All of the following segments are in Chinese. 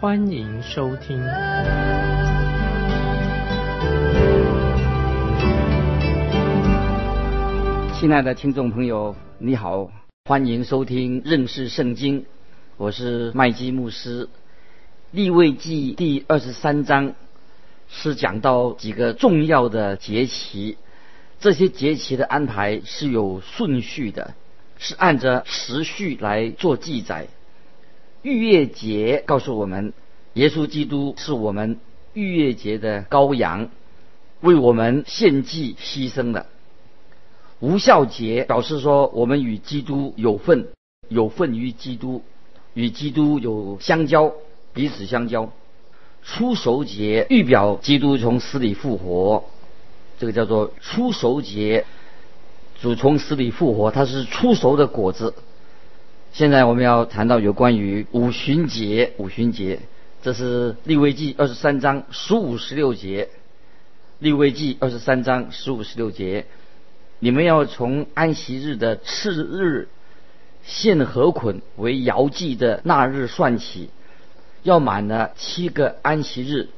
欢迎收听。亲爱的听众朋友，你好，欢迎收听认识圣经，我是麦基牧师。立位记第二十三章是讲到几个重要的节期，这些节期的安排是有顺序的，是按着时序来做记载。逾越节告诉我们，耶稣基督是我们逾越节的羔羊，为我们献祭牺牲的。无效节表示说，我们与基督有份，有份于基督，与基督有相交，彼此相交。初熟节预表基督从死里复活，这个叫做初熟节。主从死里复活，它是初熟的果子。现在我们要谈到有关于五旬节，五旬节，这是利未记二十三章十五十六节。利未记二十三章十五十六节。你们要从安息日的次日献禾捆为摇祭的那日算起，要满了七个安息日，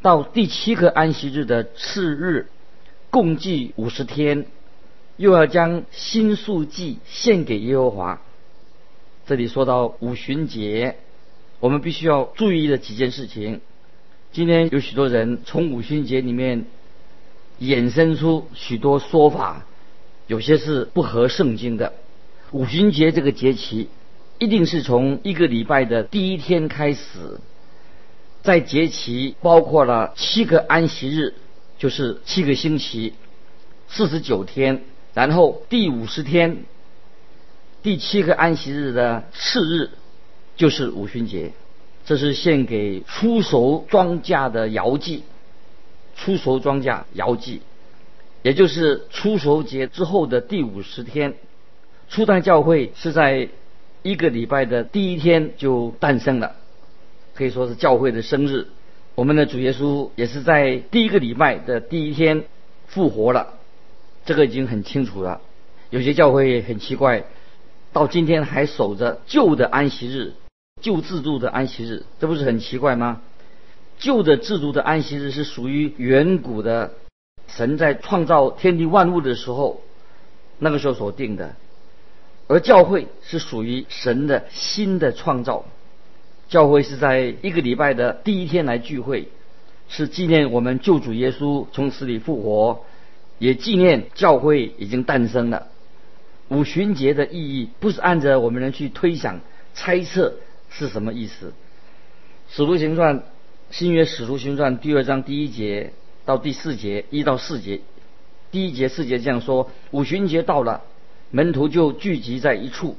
到第七个安息日的次日，共计五十天，又要将新素祭献给耶和华。这里说到五旬节，我们必须要注意的几件事情。今天有许多人从五旬节里面。衍生出许多说法，有些是不合圣经的。五旬节这个节期，一定是从一个礼拜的第一天开始，在节期包括了七个安息日，就是七个星期，四十九天，然后第五十天，第七个安息日的次日，就是五旬节。这是献给出熟庄稼的摇祭。出熟庄稼摇祭，也就是出熟节之后的第五十天。初代教会是在一个礼拜的第一天就诞生了，可以说是教会的生日。我们的主耶稣也是在第一个礼拜的第一天复活了，这个已经很清楚了。有些教会很奇怪，到今天还守着旧的安息日、旧制度的安息日，这不是很奇怪吗？旧的制度的安息日是属于远古的神在创造天地万物的时候，那个时候所定的，而教会是属于神的新的创造。教会是在一个礼拜的第一天来聚会，是纪念我们救主耶稣从死里复活，也纪念教会已经诞生了。五旬节的意义不是按照我们人去推想猜测是什么意思，《使徒行传》。新约使徒行传第二章第一节到第四节一到四节，第一节四节这样说：五旬节到了，门徒就聚集在一处，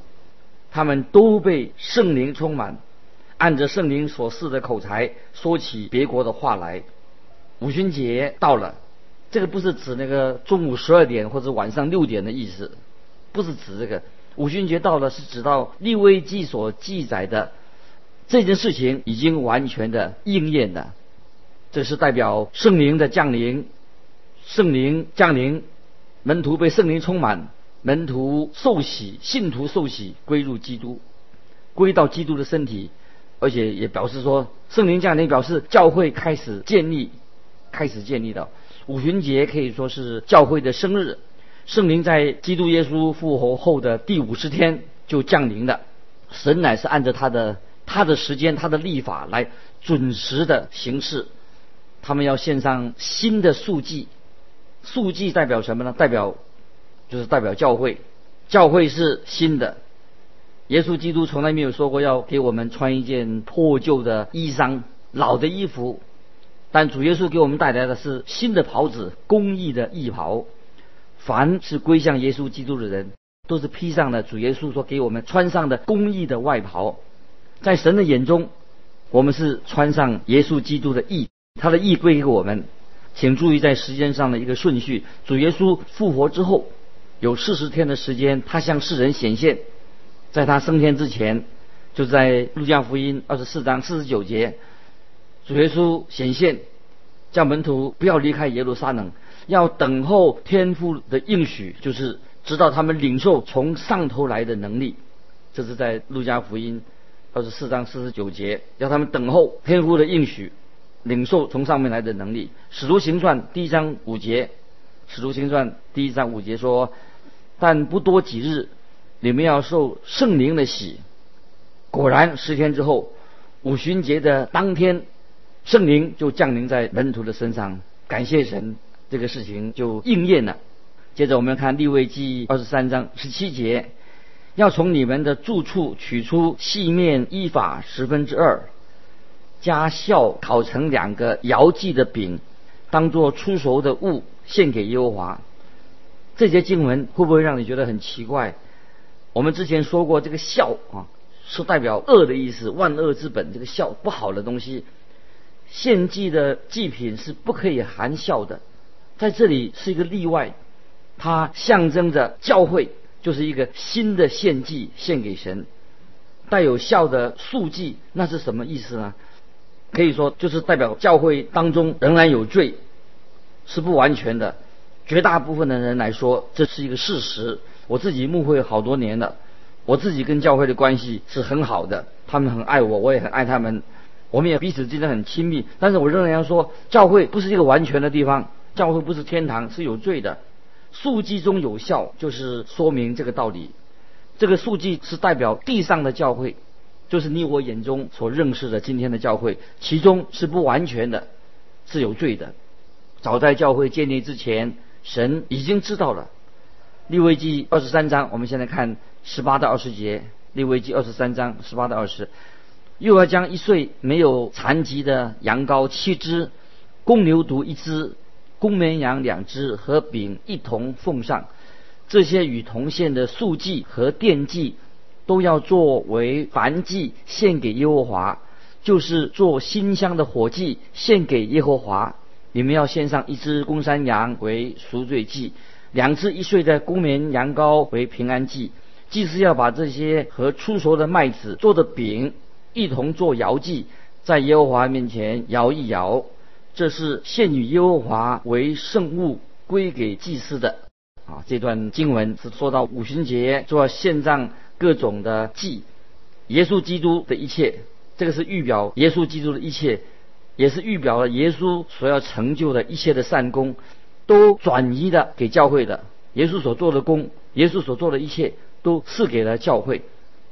他们都被圣灵充满，按着圣灵所示的口才说起别国的话来。五旬节到了，这个不是指那个中午十二点或者晚上六点的意思，不是指这个。五旬节到了是指到利未记所记载的。这件事情已经完全的应验了，这是代表圣灵的降临，圣灵降临，门徒被圣灵充满，门徒受洗，信徒受洗归入基督，归到基督的身体，而且也表示说圣灵降临表示教会开始建立，开始建立的五旬节可以说是教会的生日，圣灵在基督耶稣复活后的第五十天就降临了，神乃是按照他的。他的时间，他的立法来准时的行事，他们要献上新的数祭，数祭代表什么呢？代表就是代表教会，教会是新的。耶稣基督从来没有说过要给我们穿一件破旧的衣裳、老的衣服，但主耶稣给我们带来的是新的袍子、公义的义袍。凡是归向耶稣基督的人，都是披上了主耶稣所给我们穿上的公义的外袍。在神的眼中，我们是穿上耶稣基督的义，他的义归给我们。请注意在时间上的一个顺序：主耶稣复活之后，有四十天的时间，他向世人显现。在他升天之前，就在路加福音二十四章四十九节，主耶稣显现，叫门徒不要离开耶路撒冷，要等候天父的应许，就是直到他们领受从上头来的能力。这是在路加福音二十四章四十九节，要他们等候天父的应许。领受从上面来的能力，《使徒行传》第一章五节，《使徒行传》第一章五节说：“但不多几日，你们要受圣灵的洗。”果然，十天之后，五旬节的当天，圣灵就降临在门徒的身上。感谢神，这个事情就应验了。接着，我们看利未记二十三章十七节：“要从你们的住处取出细面依法十分之二。”加酵烤成两个摇祭的饼，当做出熟的物献给耶和华。这些经文会不会让你觉得很奇怪？我们之前说过，这个酵啊是代表恶的意思，万恶之本。这个酵不好的东西，献祭的祭品是不可以含酵的。在这里是一个例外，它象征着教会就是一个新的献祭献给神。带有效的数据，那是什么意思呢？可以说，就是代表教会当中仍然有罪，是不完全的。绝大部分的人来说，这是一个事实。我自己误会好多年了，我自己跟教会的关系是很好的，他们很爱我，我也很爱他们，我们也彼此之间很亲密。但是我仍然要说，教会不是一个完全的地方，教会不是天堂，是有罪的。数记中有效，就是说明这个道理。这个数记是代表地上的教会。就是你我眼中所认识的今天的教会，其中是不完全的，是有罪的。早在教会建立之前，神已经知道了。利未记二十三章，我们现在看十八到二十节。利未记二十三章十八到二十，又要将一岁没有残疾的羊羔七只，公牛犊一只，公绵羊两只和饼一同奉上。这些与同献的素祭和奠祭。都要作为燔祭献给耶和华，就是做馨香的火祭献给耶和华。你们要献上一只公山羊为赎罪祭，两只一岁的公绵羊羔为平安祭。祭司要把这些和出熟的麦子做的饼一同做摇祭，在耶和华面前摇一摇。这是献与耶和华为圣物，归给祭司的。啊，这段经文是说到五旬节做献上。各种的祭，耶稣基督的一切，这个是预表耶稣基督的一切，也是预表了耶稣所要成就的一切的善功，都转移的给教会的。耶稣所做的功，耶稣所做的一切，都赐给了教会。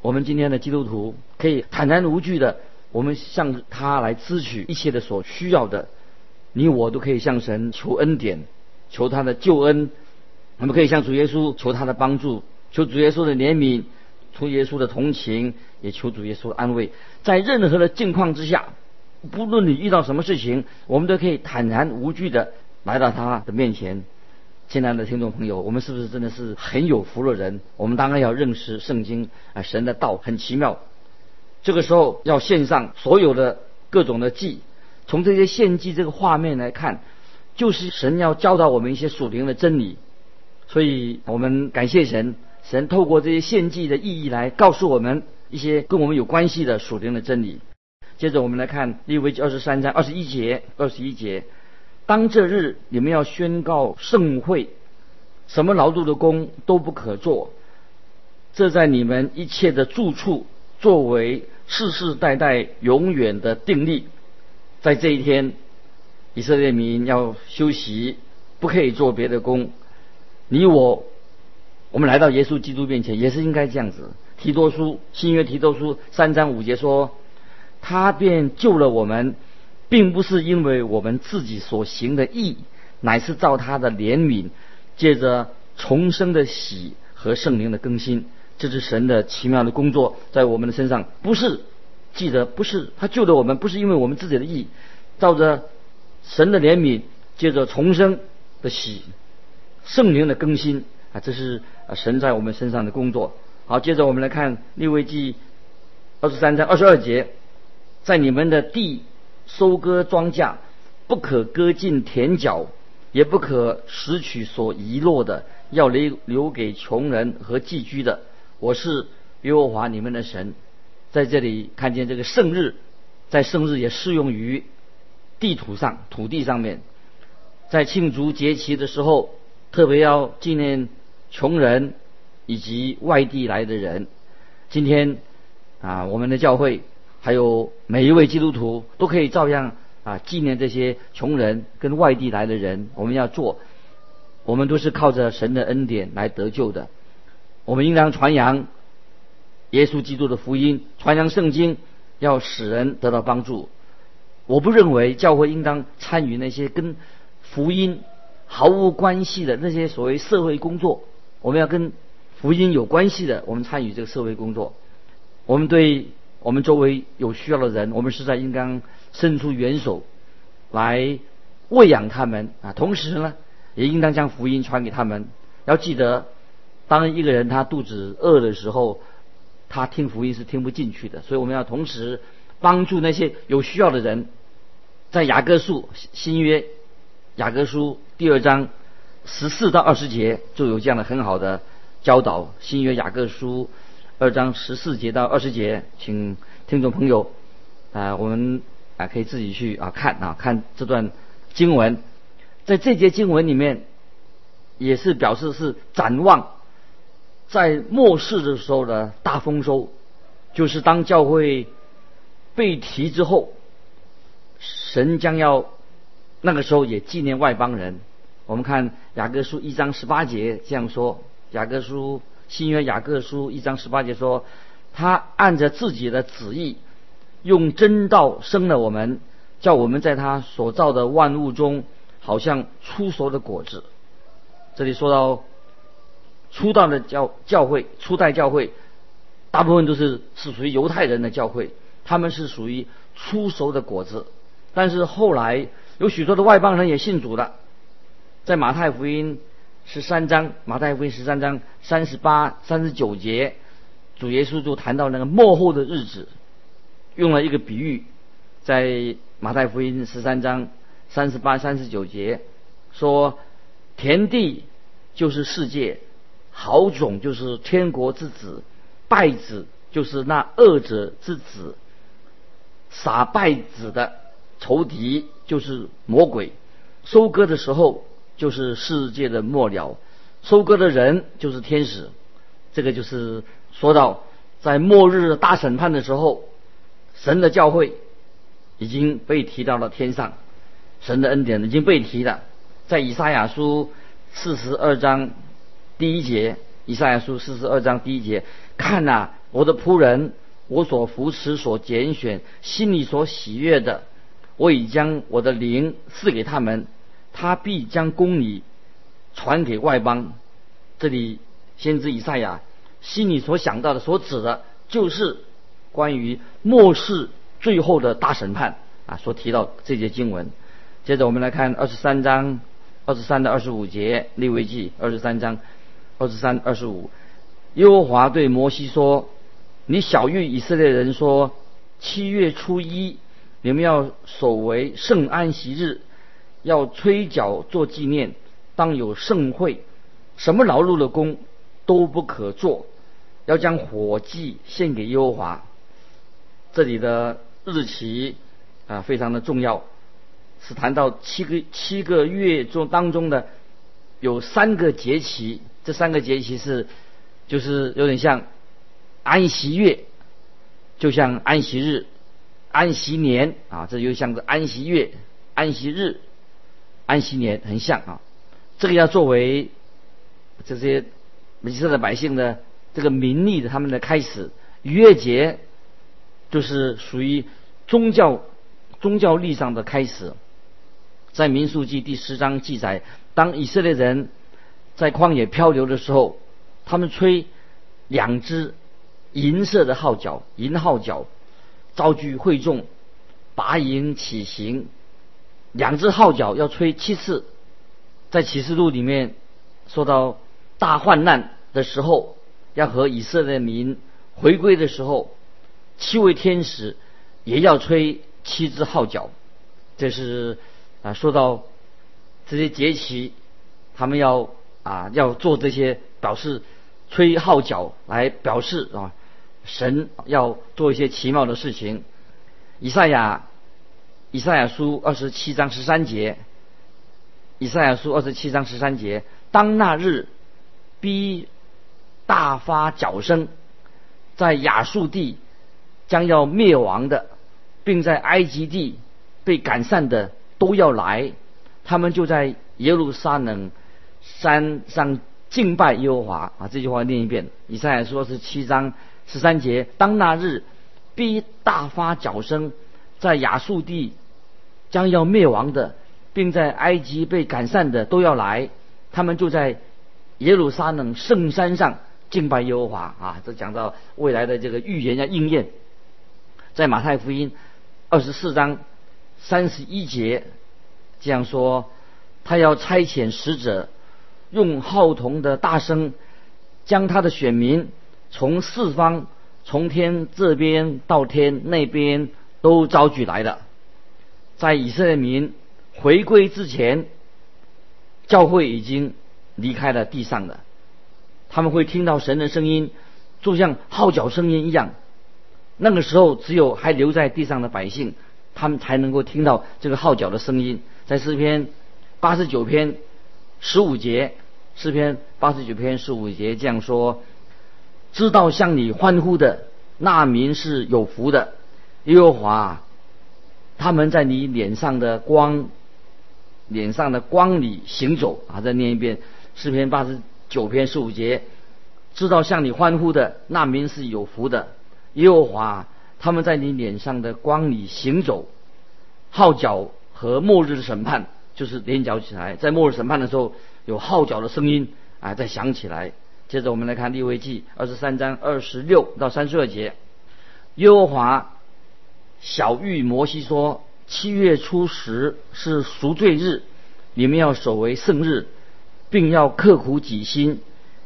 我们今天的基督徒可以坦然无惧的，我们向他来支取一切的所需要的。你我都可以向神求恩典，求他的救恩。我们可以向主耶稣求他的帮助，求主耶稣的怜悯。求耶稣的同情，也求主耶稣的安慰。在任何的境况之下，不论你遇到什么事情，我们都可以坦然无惧的来到他的面前。亲爱的听众朋友，我们是不是真的是很有福的人？我们当然要认识圣经啊，神的道很奇妙。这个时候要献上所有的各种的祭。从这些献祭这个画面来看，就是神要教导我们一些属灵的真理。所以我们感谢神。神透过这些献祭的意义来告诉我们一些跟我们有关系的属灵的真理。接着我们来看利未记二十三章二十一节，二十一节：当这日你们要宣告盛会，什么劳碌的工都不可做，这在你们一切的住处作为世世代代永远的定力。在这一天，以色列民要休息，不可以做别的工。你我。我们来到耶稣基督面前，也是应该这样子。提多书新约提多书三章五节说：“他便救了我们，并不是因为我们自己所行的义，乃是照他的怜悯，借着重生的喜和圣灵的更新。这是神的奇妙的工作在我们的身上。不是记得，不是他救的我们，不是因为我们自己的义，照着神的怜悯，借着重生的喜，圣灵的更新啊，这是。”啊，神在我们身上的工作。好，接着我们来看利未记二十三章二十二节，在你们的地收割庄稼，不可割尽田角，也不可拾取所遗落的，要留留给穷人和寄居的。我是耶和华你们的神。在这里看见这个圣日，在圣日也适用于地图上、土地上面，在庆祝节期的时候，特别要纪念穷人以及外地来的人。今天啊，我们的教会还有每一位基督徒都可以照样啊纪念这些穷人跟外地来的人。我们要做，我们都是靠着神的恩典来得救的。我们应当传扬耶稣基督的福音，传扬圣经，要使人得到帮助。我不认为教会应当参与那些跟福音毫无关系的那些所谓社会工作。我们要跟福音有关系的，我们参与这个社会工作。我们对我们周围有需要的人，我们实在应当伸出援手来喂养他们啊。同时呢，也应当将福音传给他们。要记得，当一个人他肚子饿的时候，他听福音是听不进去的。所以我们要同时帮助那些有需要的人。在雅各书新约雅各书第二章十四到二十节就有这样的很好的。教导新约雅各书二章十四节到二十节，请听众朋友啊，我们啊可以自己去啊看啊看这段经文，在这节经文里面，也是表示是展望在末世的时候的大丰收，就是当教会被提之后，神将要那个时候也纪念外邦人。我们看雅各书一章十八节这样说。雅各书新约雅各书一章十八节说，他按着自己的旨意，用真道生了我们，叫我们在他所造的万物中，好像出熟的果子。这里说到初代的教教会，初代教会大部分都是是属于犹太人的教会，他们是属于初熟的果子。但是后来有许多的外邦人也信主了，在马太福音。十三章马太福音十三章三十八、三十九节，主耶稣就谈到那个末后的日子，用了一个比喻，在马太福音十三章三十八、三十九节说，田地就是世界，好种就是天国之子，败子就是那恶者之子，撒败子的仇敌就是魔鬼，收割的时候。就是世界的末了，收割的人就是天使。这个就是说到在末日大审判的时候，神的教会已经被提到了天上，神的恩典已经被提了。在以赛亚书四十二章第一节，以赛亚书四十二章第一节，看呐，我的仆人，我所扶持、所拣选、心里所喜悦的，我已将我的灵赐给他们。他必将公理传给外邦。这里先知以赛亚心里所想到的、所指的，就是关于末世最后的大审判啊，所提到这节经文。接着我们来看二十三章二十三到二十五节，利未记二十三章二十三、二十五。耶和华对摩西说：“你小谕以色列人说，七月初一，你们要守为圣安息日。”要吹角做纪念，当有盛会，什么劳碌的工都不可做，要将火祭献给耶和华。这里的日期啊非常的重要，是谈到七个七个月中当中的有三个节期，这三个节期是就是有点像安息月，就像安息日、安息年啊，这就像个安息月、安息日。安息年很像啊，这个要作为这些以色列百姓的这个名利的他们的开始。逾越节就是属于宗教宗教历上的开始。在民数记第十章记载，当以色列人在旷野漂流的时候，他们吹两只银色的号角，银号角，召聚会众，拔营起行。两只号角要吹七次，在启示录里面说到大患难的时候，要和以色列民回归的时候，七位天使也要吹七支号角。这是啊，说到这些节期，他们要啊要做这些表示吹号角来表示啊，神要做一些奇妙的事情。以赛亚以赛亚书二十七章十三节，以赛亚书二十七章十三节，当那日必大发角声，在亚述地将要灭亡的，并在埃及地。被赶散的都要来，他们就在耶路撒冷山上敬拜耶和华啊！这句话念一遍。以赛亚说是七章十三节：当那日必大发角声，在亚述地将要灭亡的，并在埃及被赶散的都要来，他们就在耶路撒冷圣山上敬拜耶和华啊！这讲到未来的这个预言要应验，在马太福音二十四章。三十一节这样说，他要差遣使者，用号筒的大声，将他的选民从四方、从天这边到天那边都招聚来了。在以色列民回归之前，教会已经离开了地上了。他们会听到神的声音，就像号角声音一样。那个时候，只有还留在地上的百姓。他们才能够听到这个号角的声音，在诗篇八十九篇十五节，诗篇八十九篇十五节这样说：知道向你欢呼的那民是有福的，耶和华，他们在你脸上的光，脸上的光里行走啊！再念一遍诗篇八十九篇十五节：知道向你欢呼的那民是有福的，耶和华。他们在你脸上的光里行走，号角和末日的审判就是连脚起来，在末日审判的时候有号角的声音啊在响起来。接着我们来看利未记二十三章二十六到三十二节，耶和华小谕摩西说：七月初十是赎罪日，你们要守为圣日，并要刻苦己心，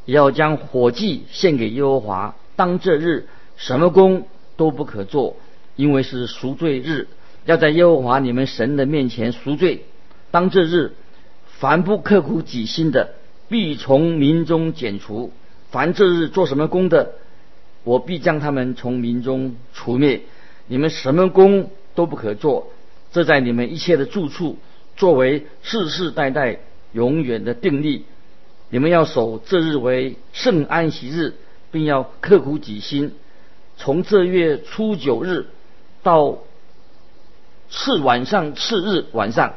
也要将火祭献给耶和华。当这日什么工？都不可做，因为是赎罪日，要在耶和华你们神的面前赎罪。当这日，凡不刻苦己心的，必从民中剪除；凡这日做什么工的，我必将他们从民中除灭。你们什么工都不可做，这在你们一切的住处，作为世世代代永远的定例。你们要守这日为圣安息日，并要刻苦己心。从这月初九日到次晚上次日晚上，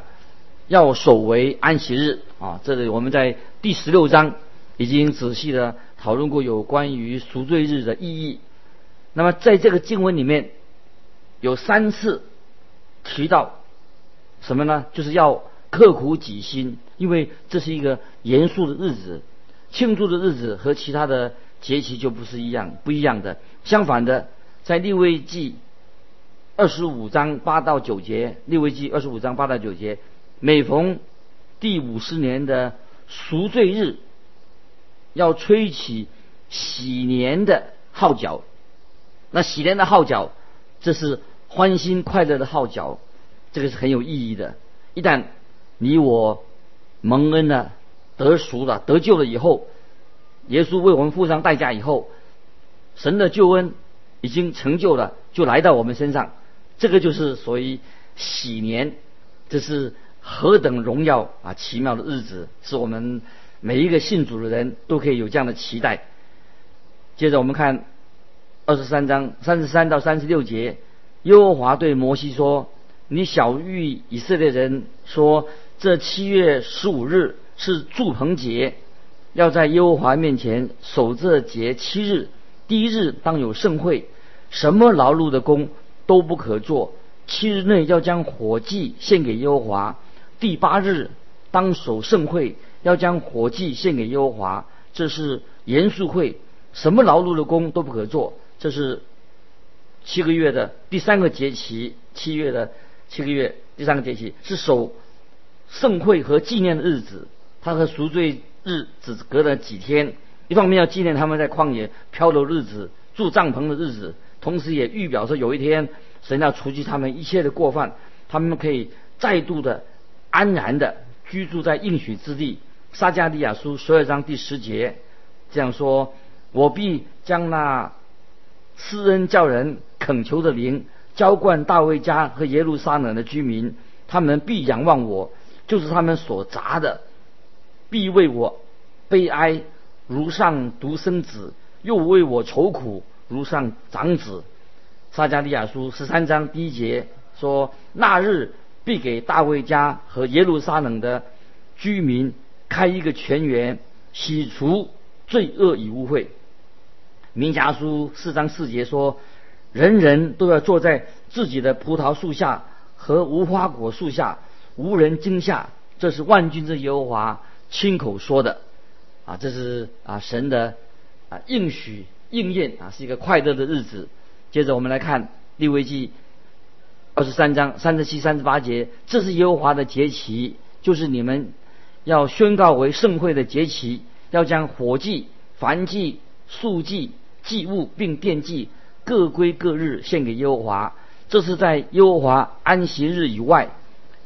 要守为安息日啊！这里我们在第十六章已经仔细的讨论过有关于赎罪日的意义。那么在这个经文里面有三次提到什么呢？就是要刻苦己心，因为这是一个严肃的日子，庆祝的日子和其他的。节期就不是一样，不一样的。相反的，在立位记二十五章八到九节，立位记二十五章八到九节，每逢第五十年的赎罪日，要吹起喜年的号角。那喜年的号角，这是欢欣快乐的号角，这个是很有意义的。一旦你我蒙恩了、得赎了、得救了以后。耶稣为我们付上代价以后，神的救恩已经成就了，就来到我们身上。这个就是所谓喜年，这是何等荣耀啊！奇妙的日子，是我们每一个信主的人都可以有这样的期待。接着我们看二十三章三十三到三十六节，耶和华对摩西说：“你小谕以色列人说，这七月十五日是祝棚节。”要在耶和华面前守这节七日，第一日当有盛会，什么劳碌的工都不可做。七日内要将火祭献给耶和华。第八日当守盛会，要将火祭献给耶和华。这是严肃会，什么劳碌的工都不可做。这是七个月的第三个节期，七月的七个月第三个节期是守盛会和纪念的日子，它和赎罪。日只隔了几天，一方面要纪念他们在旷野漂流日子、住帐篷的日子，同时也预表说有一天神要除去他们一切的过犯，他们可以再度的安然的居住在应许之地。撒加利亚书十二章第十节这样说：“我必将那施恩叫人恳求的灵浇灌大卫家和耶路撒冷的居民，他们必仰望我，就是他们所砸的，必为我悲哀，如上独生子；又为我愁苦，如上长子。”撒加利亚书十三章第一节说：“那日必给大卫家和耶路撒冷的居民开一个泉源，洗除罪恶与污秽。”民家书四章四节说：“人人都要坐在自己的葡萄树下和无花果树下，无人惊吓。”这是万军之耶和华亲口说的。啊，这是啊神的啊应许应验啊，是一个快乐的日子。接着我们来看利未记二十三章三十七、三十八节，这是耶和华的节期，就是你们要宣告为盛会的节期，要将火祭、燔祭、素祭、祭物并奠祭各归各日献给耶和华。这是在耶和华安息日以外，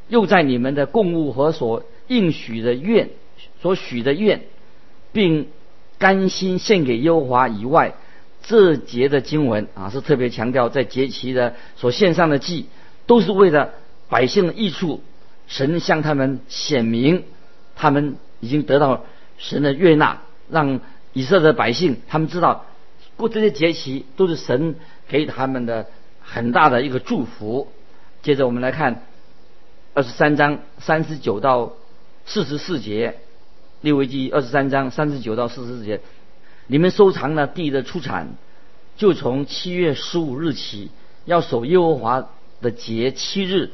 又在你们的供物和所应许的愿、所许的愿，并甘心献给耶和华以外。这节的经文啊，是特别强调在节期的所献上的祭，都是为了百姓的益处。神向他们显明，他们已经得到神的悦纳，让以色列的百姓他们知道过这些节期都是神给他们的很大的一个祝福。接着我们来看二十三章三十九到四十四节，利未记二十三章三十九到四十四节。你们收藏了地的出产，就从七月十五日起要守耶和华的节七日，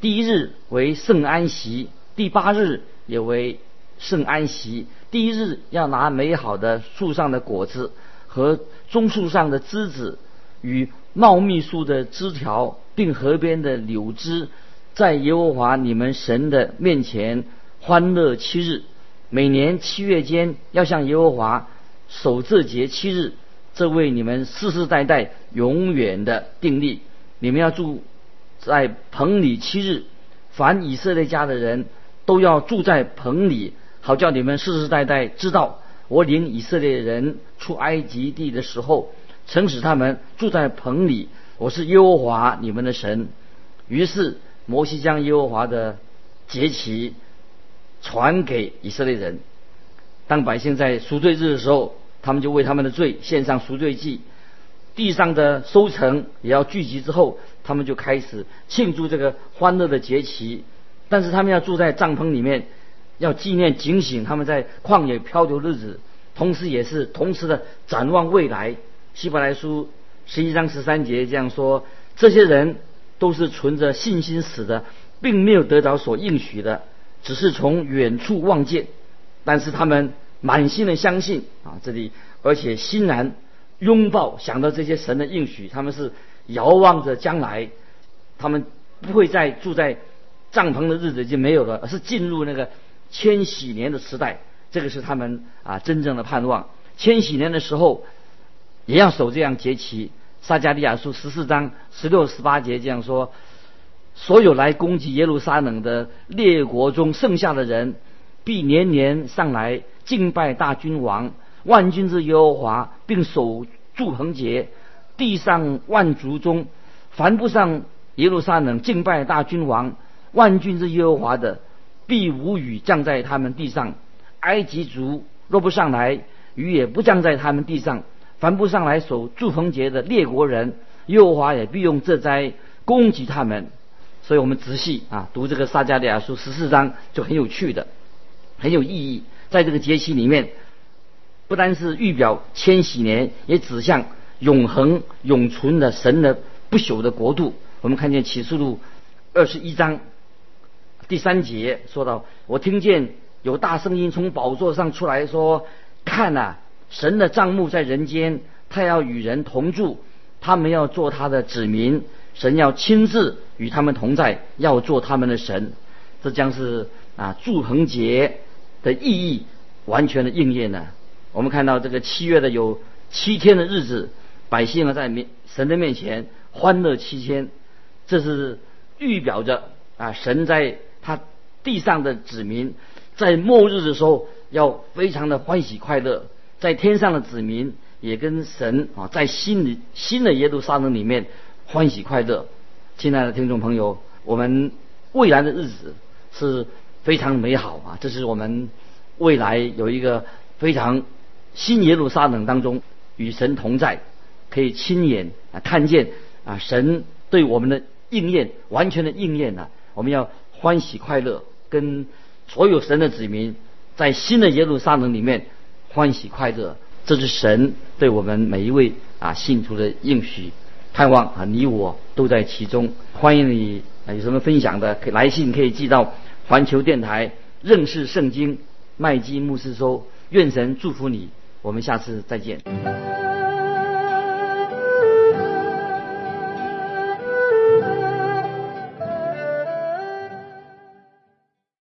第一日为圣安息，第八日也为圣安息。第一日要拿美好的树上的果子和棕树上的枝子与茂密树的枝条，并河边的柳枝，在耶和华你们神的面前欢乐七日。每年七月间要向耶和华。守这节七日，这为你们世世代代永远的定力。你们要住在棚里七日，凡以色列家的人都要住在棚里，好叫你们世世代代知道，我领以色列人出埃及地的时候，曾使他们住在棚里。我是耶和华你们的神。于是摩西将耶和华的节期传给以色列人，当百姓在赎罪日的时候。他们就为他们的罪献上赎罪祭，地上的收成也要聚集之后，他们就开始庆祝这个欢乐的节期。但是他们要住在帐篷里面，要纪念警醒他们在旷野漂流日子，同时也是同时的展望未来。希伯来书十一章十三节这样说：这些人都是存着信心死的，并没有得到所应许的，只是从远处望见，但是他们。满心的相信啊，这里而且欣然拥抱，想到这些神的应许，他们是遥望着将来，他们不会再住在帐篷的日子已经没有了，而是进入那个千禧年的时代，这个是他们啊真正的盼望。千禧年的时候也要守这样节期。撒加利亚书十四章十六十八节这样说：所有来攻击耶路撒冷的列国中剩下的人，必年年上来。敬拜大君王万军之耶和华，并守祝恒节。地上万族中，凡不上耶路撒冷敬拜大君王万军之耶和华的，必无雨降在他们地上。埃及族若不上来，雨也不降在他们地上。凡不上来守祝恒节的列国人，耶和华也必用这灾攻击他们。所以我们仔细啊读这个撒迦利亚书十四章，就很有趣的，很有意义。在这个节气里面，不单是预表千禧年，也指向永恒永存的神的不朽的国度。我们看见启示录二十一章第三节说到：“我听见有大声音从宝座上出来说：看呐，神的帐幕在人间，他要与人同住，他们要做他的子民，神要亲自与他们同在，要做他们的神。这将是啊祝恒节。”的意义完全的应验呢？我们看到这个七月的有七天的日子，百姓啊在面神的面前欢乐七天，这是预表着啊，神在他地上的子民在末日的时候要非常的欢喜快乐，在天上的子民也跟神啊在新的新的耶路撒冷里面欢喜快乐。亲爱的听众朋友，我们未来的日子是非常美好啊！这是我们未来有一个非常新耶路撒冷当中与神同在，可以亲眼啊看见啊神对我们的应验，完全的应验了。我们要欢喜快乐，跟所有神的子民在新的耶路撒冷里面欢喜快乐。这是神对我们每一位啊信徒的应许。盼望啊，你我都在其中。欢迎你啊，有什么分享的，可以来信可以寄到环球电台认识圣经麦基牧师说，愿神祝福你，我们下次再见。